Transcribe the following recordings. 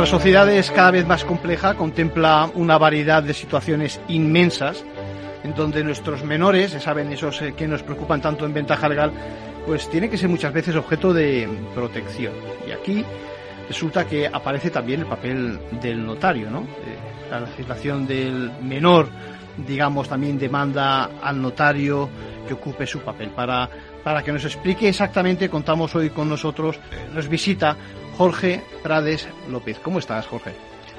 Nuestra sociedad es cada vez más compleja, contempla una variedad de situaciones inmensas en donde nuestros menores, saben, esos eh, que nos preocupan tanto en ventaja legal, pues tienen que ser muchas veces objeto de protección. Y aquí resulta que aparece también el papel del notario, ¿no? Eh, la legislación del menor, digamos, también demanda al notario que ocupe su papel. Para, para que nos explique exactamente, contamos hoy con nosotros, eh, nos visita Jorge Prades López. ¿Cómo estás, Jorge?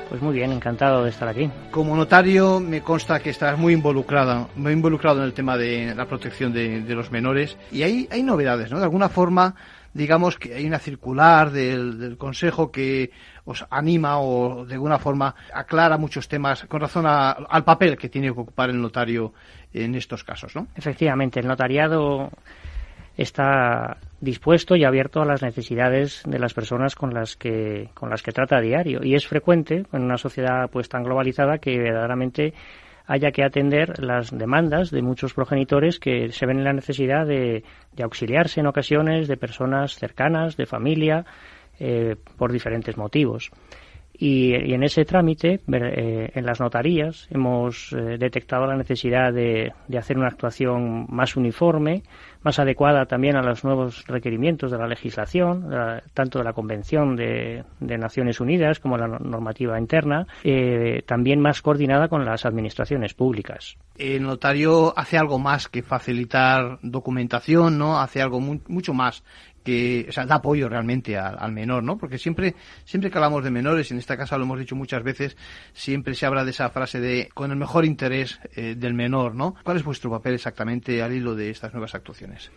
Pues muy bien, encantado de estar aquí. Como notario, me consta que estás muy involucrado, muy involucrado en el tema de la protección de, de los menores. Y hay, hay novedades, ¿no? De alguna forma, digamos que hay una circular del, del, Consejo que os anima o de alguna forma aclara muchos temas con razón a, al papel que tiene que ocupar el notario en estos casos, ¿no? Efectivamente, el notariado está dispuesto y abierto a las necesidades de las personas con las que con las que trata a diario y es frecuente en una sociedad pues tan globalizada que verdaderamente haya que atender las demandas de muchos progenitores que se ven en la necesidad de, de auxiliarse en ocasiones de personas cercanas, de familia, eh, por diferentes motivos. Y, en ese trámite, eh, en las notarías, hemos eh, detectado la necesidad de, hacer una actuación más uniforme, más adecuada también a los nuevos requerimientos de la legislación, la, tanto de la Convención de, de, Naciones Unidas como la normativa interna, eh, también más coordinada con las administraciones públicas. El notario hace algo más que facilitar documentación, ¿no? Hace algo mu mucho más que o sea, da apoyo realmente al, menor, ¿no? Porque siempre, siempre que hablamos de menores, en esta casa lo hemos dicho muchas veces, siempre se habla de esa frase de con el mejor interés eh, del menor, ¿no? ¿Cuál es vuestro papel exactamente al hilo de estas nuevas actuaciones?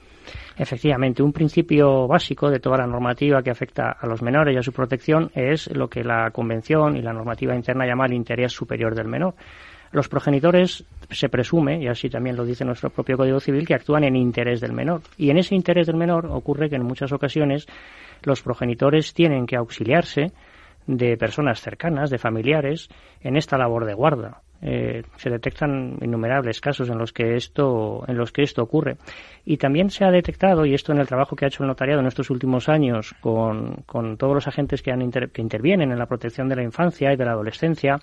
Efectivamente, un principio básico de toda la normativa que afecta a los menores y a su protección es lo que la Convención y la normativa interna llama el interés superior del menor. Los progenitores se presume, y así también lo dice nuestro propio Código Civil, que actúan en interés del menor. Y en ese interés del menor ocurre que en muchas ocasiones los progenitores tienen que auxiliarse de personas cercanas, de familiares, en esta labor de guarda. Eh, se detectan innumerables casos en los que esto en los que esto ocurre y también se ha detectado y esto en el trabajo que ha hecho el notariado en estos últimos años con, con todos los agentes que, han inter, que intervienen en la protección de la infancia y de la adolescencia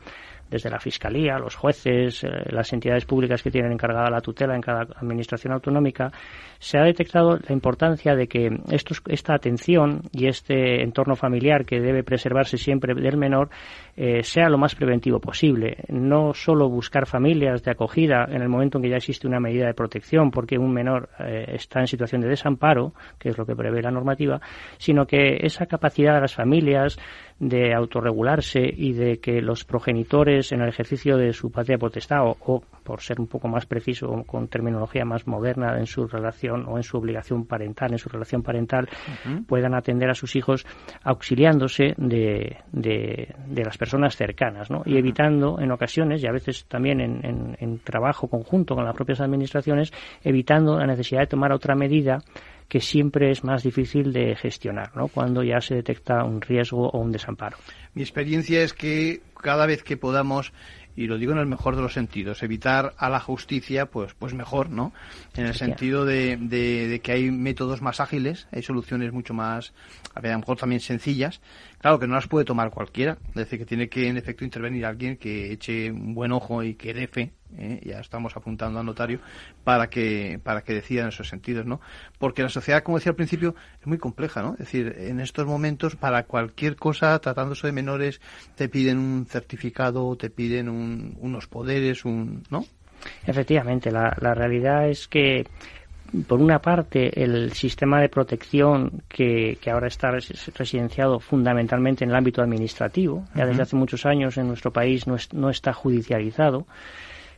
desde la Fiscalía, los jueces, eh, las entidades públicas que tienen encargada la tutela en cada administración autonómica, se ha detectado la importancia de que estos, esta atención y este entorno familiar que debe preservarse siempre del menor eh, sea lo más preventivo posible. No solo buscar familias de acogida en el momento en que ya existe una medida de protección porque un menor eh, está en situación de desamparo, que es lo que prevé la normativa, sino que esa capacidad de las familias de autorregularse y de que los progenitores en el ejercicio de su patria potestad o, o, por ser un poco más preciso con terminología más moderna en su relación o en su obligación parental en su relación parental uh -huh. puedan atender a sus hijos auxiliándose de, de, de las personas cercanas ¿no? y evitando en ocasiones y a veces también en, en, en trabajo conjunto con las propias administraciones evitando la necesidad de tomar otra medida que siempre es más difícil de gestionar, ¿no? Cuando ya se detecta un riesgo o un desamparo. Mi experiencia es que cada vez que podamos y lo digo en el mejor de los sentidos, evitar a la justicia, pues, pues mejor, ¿no? En el sentido de, de, de, que hay métodos más ágiles, hay soluciones mucho más, a lo mejor también sencillas, claro que no las puede tomar cualquiera, es decir, que tiene que en efecto intervenir alguien que eche un buen ojo y que dé fe, ¿eh? ya estamos apuntando al notario, para que, para que decida en esos sentidos, ¿no? Porque la sociedad, como decía al principio, es muy compleja, ¿no? Es decir, en estos momentos, para cualquier cosa, tratándose de menores, te piden un certificado, te piden un, unos poderes, un, ¿no? Efectivamente, la, la realidad es que por una parte, el sistema de protección que, que, ahora está residenciado fundamentalmente en el ámbito administrativo, ya desde hace muchos años en nuestro país no, es, no está judicializado,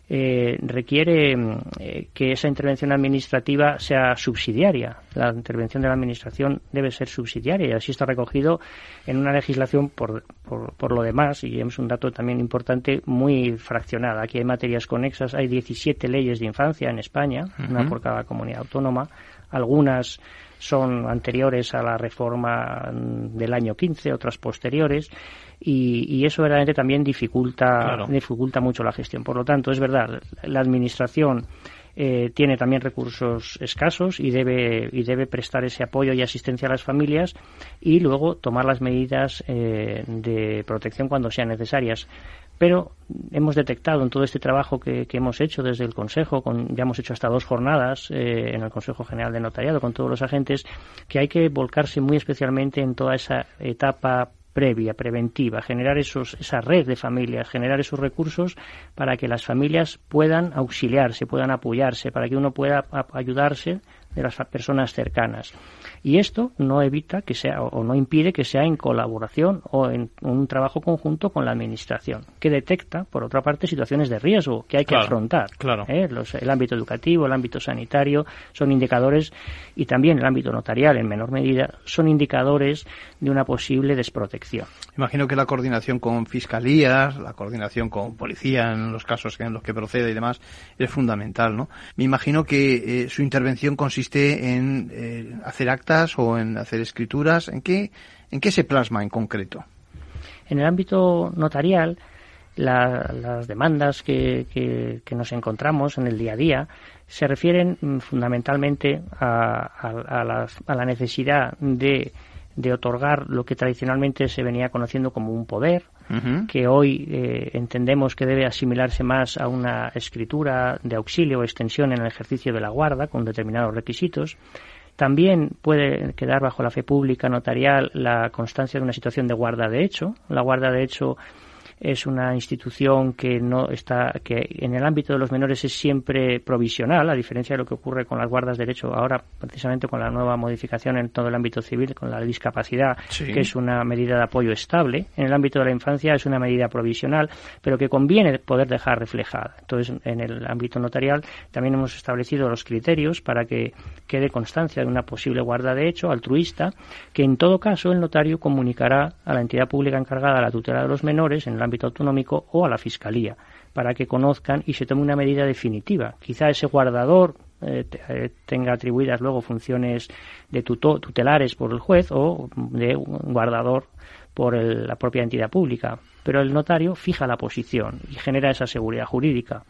eh, requiere mm, eh, que esa intervención administrativa sea subsidiaria. La intervención de la Administración debe ser subsidiaria y así está recogido en una legislación por, por, lo demás, y es un dato también importante, muy fraccionada. Aquí hay materias conexas, hay 17 leyes de infancia en España, una por cada comunidad autónoma. Algunas son anteriores a la reforma mm, del año 15, otras posteriores y, eso verdaderamente también dificulta, dificulta mucho la gestión. Por lo tanto, es verdad, la Administración eh, tiene también recursos escasos y debe, y debe prestar ese apoyo y asistencia a las familias y luego tomar las medidas eh, de protección cuando sean necesarias. Pero hemos detectado en todo este trabajo que, hemos hecho desde el Consejo, con, ya hemos hecho hasta dos jornadas eh, en el Consejo General de Notariado con todos los agentes, que hay que volcarse muy especialmente en toda esa etapa previa, preventiva, generar esos, esa red de familias, generar esos recursos para que las familias puedan auxiliarse, puedan apoyarse, para que uno pueda ayudarse de las personas cercanas. Y esto no evita que sea o no impide que sea en colaboración o en un trabajo conjunto con la administración, que detecta, por otra parte, situaciones de riesgo que hay que afrontar. Claro. ¿eh? el ámbito educativo, el ámbito sanitario son indicadores y también el ámbito notarial, en menor medida, son indicadores de una posible desprotección. Imagino que la coordinación con fiscalías, la coordinación con policía en los casos en los que procede y demás es fundamental, ¿no? Me imagino que eh, su intervención consiste en eh, hacer actas o en hacer escrituras? ¿En qué, en qué se plasma en concreto? En el ámbito notarial, las demandas que, que, nos encontramos en el día a día se refieren mm, fundamentalmente a, a, la, necesidad de, de, otorgar lo que tradicionalmente se venía conociendo como un poder, que hoy eh, entendemos que debe asimilarse más a una escritura de auxilio o extensión en el ejercicio de la guarda con determinados requisitos también puede quedar bajo la fe pública notarial la constancia de una situación de guarda de hecho. La guarda de hecho es una institución que no está que en el ámbito de los menores es siempre provisional a diferencia de lo que ocurre con las guardas de derecho ahora precisamente con la nueva modificación en todo el ámbito civil con la discapacidad que es una medida de apoyo estable. En el ámbito de la infancia es una medida provisional pero que conviene poder dejar reflejada. Entonces en el ámbito notarial también hemos establecido los criterios para que quede constancia de una posible guarda de hecho altruista que en todo caso el notario comunicará a la entidad pública encargada de la tutela de los menores en el ámbito autonómico o a la Fiscalía para que conozcan y se tome una medida definitiva. Quizá ese guardador eh, eh, tenga atribuidas luego funciones de tutelares por el juez o de guardador por la propia entidad pública. Pero el notario fija la posición y genera esa seguridad jurídica.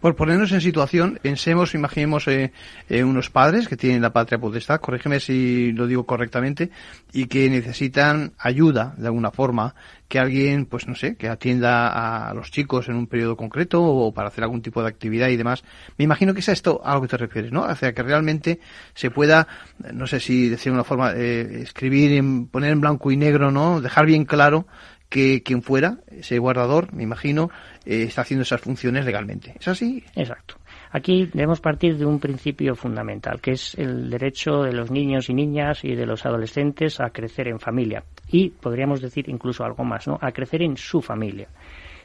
Por ponernos en situación, pensemos, imaginemos eh, eh, unos padres que tienen la patria potestad, corrígeme si lo digo correctamente, y que necesitan ayuda de alguna forma, que alguien, pues no sé, que atienda a los chicos en un periodo concreto o para hacer algún tipo de actividad y demás. Me imagino que es a esto a lo que te refieres, ¿no? O sea, que realmente se pueda, no sé si decir una forma, eh, escribir, poner en blanco y negro, ¿no? Dejar bien claro que quien fuera, ese guardador, me imagino, eh, está haciendo esas funciones legalmente. ¿Es así? Exacto. Aquí debemos partir de un principio fundamental, que es el derecho de los niños y niñas y de los adolescentes a crecer en familia. Y podríamos decir incluso algo más, ¿no? A crecer en su familia.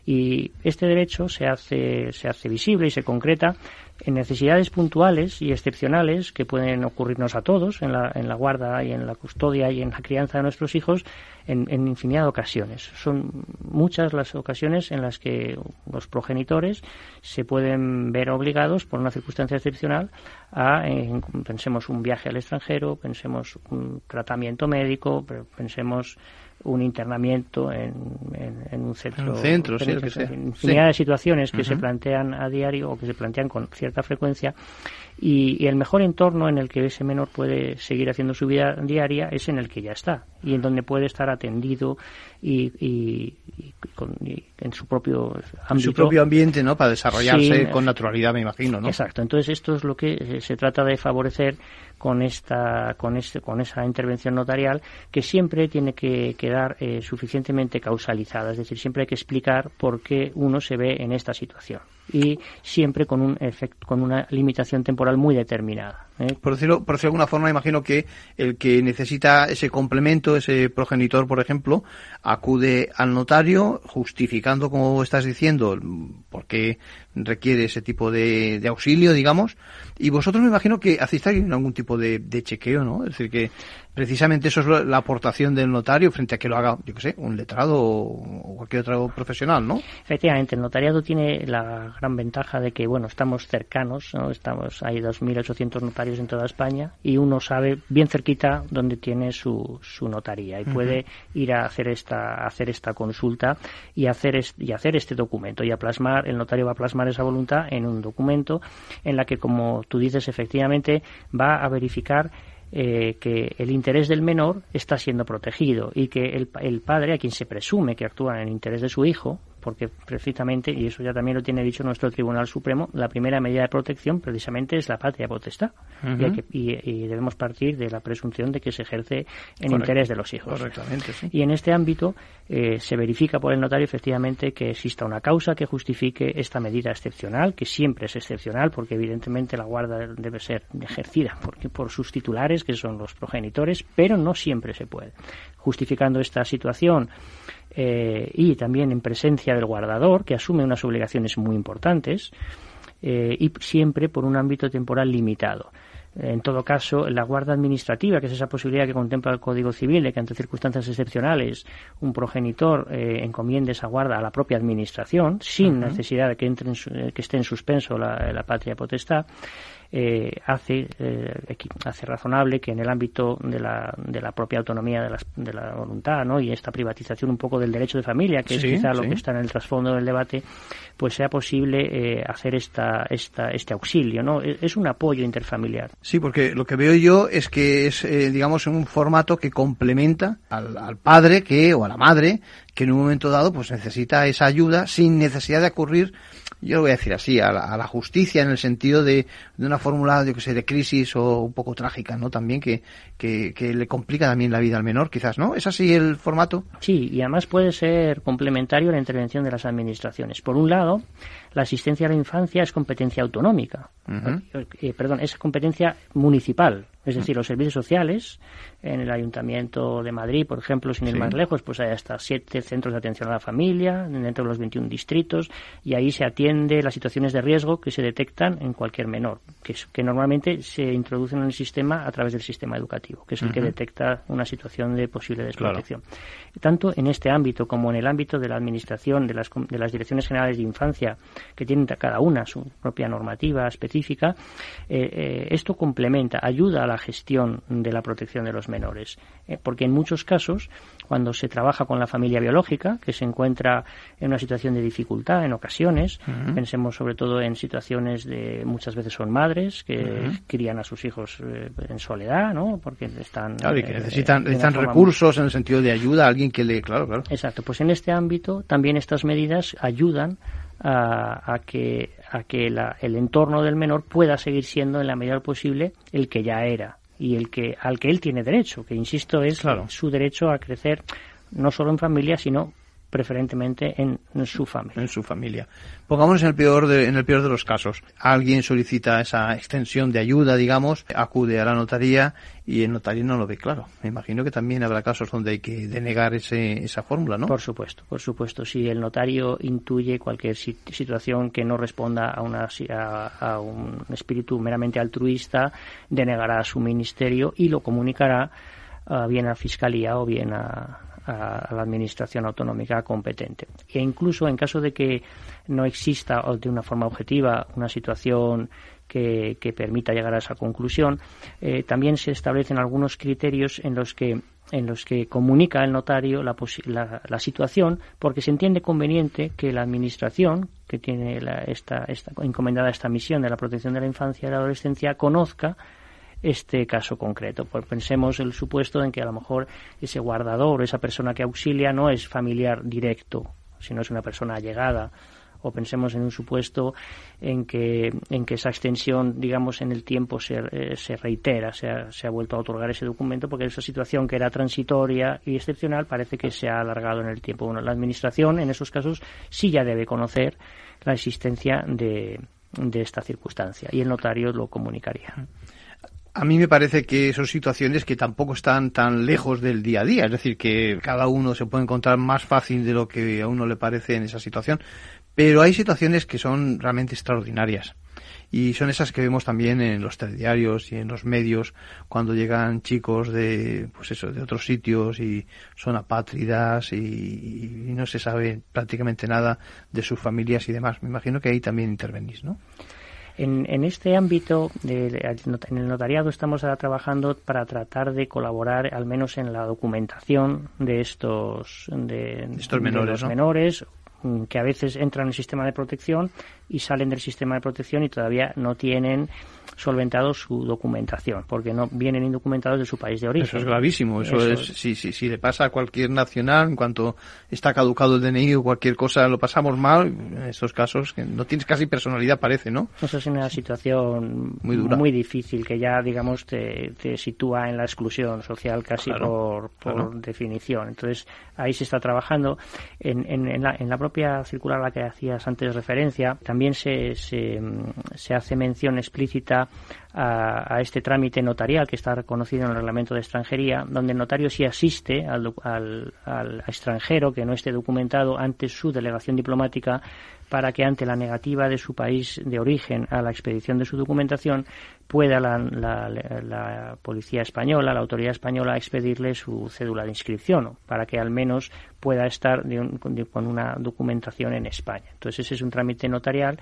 Y este derecho se hace, se hace visible y se concreta en necesidades puntuales y excepcionales que pueden ocurrirnos a todos en la, en la guarda y en la custodia y en la crianza de nuestros hijos en, en, infinidad de ocasiones. Son muchas las ocasiones en las que los progenitores se pueden ver obligados por una circunstancia excepcional a, pensemos, un viaje al extranjero, pensemos un tratamiento médico, pensemos un internamiento en, en, un centro. centro, sí, infinidad de situaciones que se plantean a diario o que se plantean con cierta frecuencia y, el mejor entorno en el que ese menor puede seguir haciendo su vida diaria es en el que ya está y en donde puede estar atendido y, en su propio ámbito. su propio ambiente, ¿no? Para desarrollarse con naturalidad, me imagino, ¿no? Exacto. Entonces esto es lo que eh, se trata de favorecer con esta, con este, con esa intervención notarial que siempre tiene que quedar eh, suficientemente causalizada. Es decir, siempre hay que explicar por qué uno se ve en esta situación y siempre con un efecto, con una limitación temporal muy determinada. ¿Eh? Por, decirlo, por decirlo de alguna forma, imagino que el que necesita ese complemento, ese progenitor, por ejemplo, acude al notario justificando, como estás diciendo, por qué requiere ese tipo de, auxilio, digamos. Y vosotros me imagino que hacéis también algún tipo de, de chequeo, ¿no? Es decir, que precisamente eso es la aportación del notario frente a que lo haga, yo qué sé, un letrado o cualquier otro profesional, ¿no? Efectivamente, el notariado tiene la gran ventaja de que, bueno, estamos cercanos, ¿no? Estamos, hay 2.800 notarios en toda España y uno sabe bien cerquita dónde tiene su, su notaría y puede ir a hacer esta, hacer esta consulta y hacer, y hacer este documento y a plasmar, el notario va a plasmar esa voluntad en un documento en la que, como tú dices, efectivamente va a verificar eh, que el interés del menor está siendo protegido y que el, el, padre, a quien se presume que actúa en el interés de su hijo, porque precisamente, y eso ya también lo tiene dicho nuestro Tribunal Supremo, la primera medida de protección precisamente es la patria potestad. y, debemos partir de la presunción de que se ejerce en interés de los hijos. Correctamente, Y en este ámbito eh, se verifica por el notario efectivamente que exista una causa que justifique esta medida excepcional, que siempre es excepcional, porque evidentemente la guarda debe ser ejercida por, por sus titulares, que son los progenitores, pero no siempre se puede. Justificando esta situación, eh, y también en presencia del guardador, que asume unas obligaciones muy importantes, eh, y siempre por un ámbito temporal limitado. En todo caso, la guarda administrativa, que es esa posibilidad que contempla el Código Civil de que ante circunstancias excepcionales un progenitor eh, encomiende esa guarda a la propia administración, sin necesidad de que, entre que esté en suspenso la, la patria potestad, eh, hace, eh, hace razonable que en el ámbito de la, de la propia autonomía de la, de la voluntad ¿no? y esta privatización un poco del derecho de familia, que es quizá lo que está en el trasfondo del debate, pues sea posible eh, hacer esta, esta, este auxilio. ¿no? E, es un apoyo interfamiliar. Sí, porque lo que veo yo es que es, eh, digamos, un formato que complementa al, al padre que o a la madre que en un momento dado pues necesita esa ayuda sin necesidad de ocurrir yo lo voy a decir así, a la, justicia en el sentido de, de una fórmula, yo que sé, de crisis o un poco trágica, ¿no? También que, que, que, le complica también la vida al menor, quizás, ¿no? ¿Es así el formato? Sí, y además puede ser complementario a la intervención de las administraciones. Por un lado, la asistencia a la infancia es competencia autonómica, eh, perdón, es competencia municipal. Es decir, los servicios sociales en el Ayuntamiento de Madrid, por ejemplo, sin ir más lejos, pues hay hasta siete centros de atención a la familia dentro de los 21 distritos y ahí se atiende las situaciones de riesgo que se detectan en cualquier menor, que, que normalmente se introducen en el sistema a través del sistema educativo, que es el que detecta una situación de posible desprotección. Tanto en este ámbito como en el ámbito de la administración, de las, de las direcciones generales de infancia, que tienen cada una su propia normativa específica, eh, eh, esto complementa, ayuda a la gestión de la protección de los menores. Eh, porque en muchos casos, cuando se trabaja con la familia biológica, que se encuentra en una situación de dificultad en ocasiones, pensemos sobre todo en situaciones de muchas veces son madres que crían a sus hijos en soledad, ¿no? Porque están. Claro, y que necesitan, necesitan recursos en el sentido de ayuda a alguien que le. Claro, claro. Exacto, pues en este ámbito también estas medidas ayudan a, que, a que el entorno del menor pueda seguir siendo en la medida posible el que ya era y el que al que él tiene derecho, que insisto es su derecho a crecer no solo en familia, sino preferentemente en, su familia. En su familia. Pongámonos en el peor de, en el peor de los casos. Alguien solicita esa extensión de ayuda, digamos, acude a la notaría y el notario no lo ve claro. Me imagino que también habrá casos donde hay que denegar ese, esa fórmula, ¿no? Por supuesto, por supuesto. Si el notario intuye cualquier situación que no responda a, una, a, un espíritu meramente altruista, denegará a su ministerio y lo comunicará uh, bien a Fiscalía o bien a, a, la administración autonómica competente. E incluso en caso de que no exista o de una forma objetiva una situación que, permita llegar a esa conclusión, eh, también se establecen algunos criterios en los que en los que comunica el notario la, la, situación porque se entiende conveniente que la administración que tiene esta, esta, encomendada esta misión de la protección de la infancia y la adolescencia conozca este caso concreto. Pues pensemos el supuesto en que a lo mejor ese guardador, esa persona que auxilia, no es familiar directo, sino es una persona allegada o pensemos en un supuesto en que, en que esa extensión, digamos, en el tiempo se, eh, se reitera, se ha, se ha, vuelto a otorgar ese documento, porque esa situación que era transitoria y excepcional parece que se ha alargado en el tiempo. Bueno, la Administración, en esos casos, sí ya debe conocer la existencia de, de esta circunstancia y el notario lo comunicaría. A mí me parece que son situaciones que tampoco están tan lejos del día a día, es decir, que cada uno se puede encontrar más fácil de lo que a uno le parece en esa situación, pero hay situaciones que son realmente extraordinarias y son esas que vemos también en los telediarios y en los medios cuando llegan chicos de pues eso de otros sitios y son apátridas y, y no se sabe prácticamente nada de sus familias y demás. Me imagino que ahí también intervenís, ¿no? En, en, este ámbito, de, en el notariado, estamos ahora trabajando para tratar de colaborar, al menos en la documentación de estos, de, estos menores, de los ¿no? menores que a veces entran en el sistema de protección y salen del sistema de protección y todavía no tienen solventado su documentación, porque no vienen indocumentados de su país de origen. Eso es gravísimo. Eso, Eso es, si, si, si, le pasa a cualquier nacional, en cuanto está caducado el DNI o cualquier cosa, lo pasamos mal. En estos casos, que no tienes casi personalidad, parece, ¿no? Eso es una situación muy, dura. muy difícil, que ya, digamos, te, te sitúa en la exclusión social casi claro, por, por claro. definición. Entonces, ahí se está trabajando. En, en, en, la, en, la, propia circular a la que hacías antes referencia, también se, se, se hace mención explícita a, a, este trámite notarial que está reconocido en el reglamento de extranjería, donde el notario sí asiste al, al, al extranjero que no esté documentado ante su delegación diplomática para que ante la negativa de su país de origen a la expedición de su documentación pueda la, la, la, policía española, la autoridad española expedirle su cédula de inscripción para que al menos pueda estar de un, con una documentación en España. Entonces ese es un trámite notarial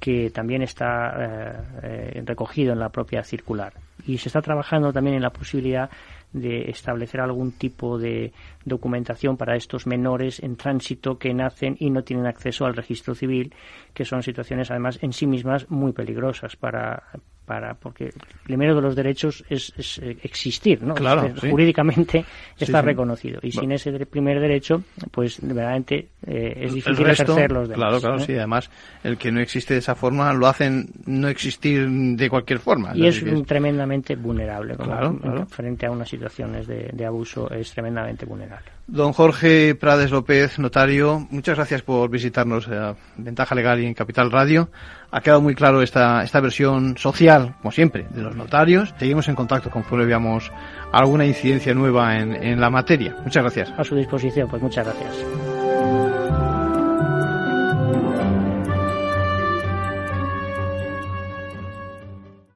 que también está eh, eh, recogido en la propia circular. Y se está trabajando también en la posibilidad de establecer algún tipo de documentación para estos menores en tránsito que nacen y no tienen acceso al registro civil, que son situaciones además en sí mismas muy peligrosas para, para porque primero de los derechos es, es existir, ¿no? Claro, es, sí. Jurídicamente está sí, reconocido. Y sin ese primer derecho, pues verdaderamente eh, es difícil resto, ejercer los demás. Claro, claro, sí. Además, el que no existe de esa forma lo hacen no existir de cualquier forma. Y es, es tremendamente vulnerable. Claro, claro. Frente a unas situaciones de, de abuso es tremendamente vulnerable. Don Jorge Prades López, notario, muchas gracias por visitarnos a Ventaja Legal y en Capital Radio. Ha quedado muy claro esta, esta versión social, como siempre, de los notarios. Seguimos en contacto conforme veamos alguna incidencia nueva en, en la materia. Muchas gracias. A su disposición, pues muchas gracias.